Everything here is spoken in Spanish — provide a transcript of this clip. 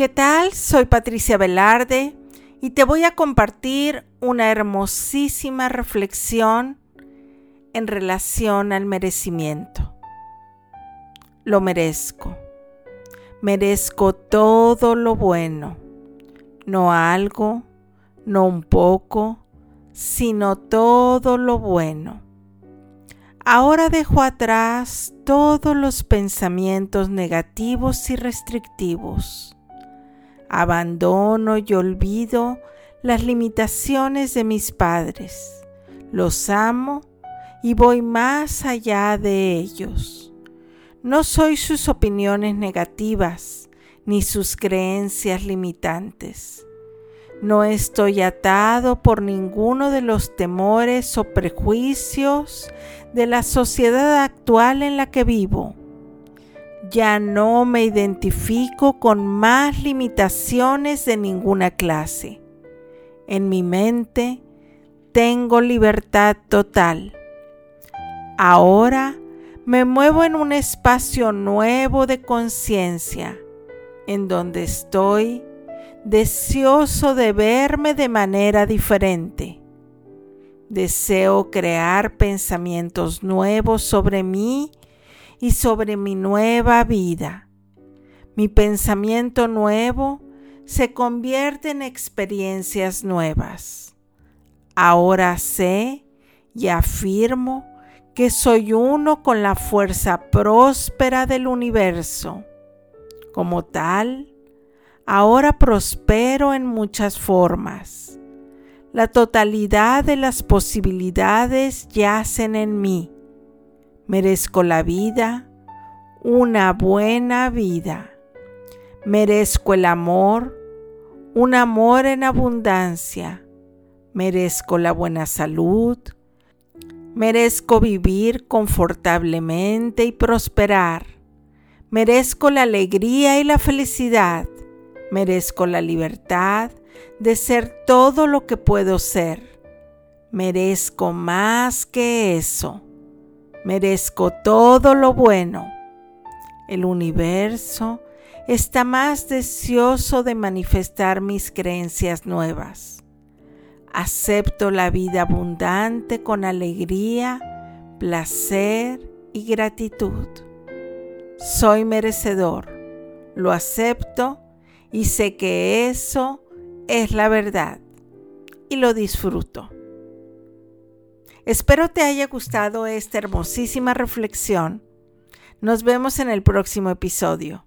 ¿Qué tal? Soy Patricia Velarde y te voy a compartir una hermosísima reflexión en relación al merecimiento. Lo merezco. Merezco todo lo bueno, no algo, no un poco, sino todo lo bueno. Ahora dejo atrás todos los pensamientos negativos y restrictivos. Abandono y olvido las limitaciones de mis padres. Los amo y voy más allá de ellos. No soy sus opiniones negativas ni sus creencias limitantes. No estoy atado por ninguno de los temores o prejuicios de la sociedad actual en la que vivo. Ya no me identifico con más limitaciones de ninguna clase. En mi mente tengo libertad total. Ahora me muevo en un espacio nuevo de conciencia, en donde estoy deseoso de verme de manera diferente. Deseo crear pensamientos nuevos sobre mí y sobre mi nueva vida. Mi pensamiento nuevo se convierte en experiencias nuevas. Ahora sé y afirmo que soy uno con la fuerza próspera del universo. Como tal, ahora prospero en muchas formas. La totalidad de las posibilidades yacen en mí. Merezco la vida, una buena vida. Merezco el amor, un amor en abundancia. Merezco la buena salud. Merezco vivir confortablemente y prosperar. Merezco la alegría y la felicidad. Merezco la libertad de ser todo lo que puedo ser. Merezco más que eso. Merezco todo lo bueno. El universo está más deseoso de manifestar mis creencias nuevas. Acepto la vida abundante con alegría, placer y gratitud. Soy merecedor, lo acepto y sé que eso es la verdad y lo disfruto. Espero te haya gustado esta hermosísima reflexión. Nos vemos en el próximo episodio.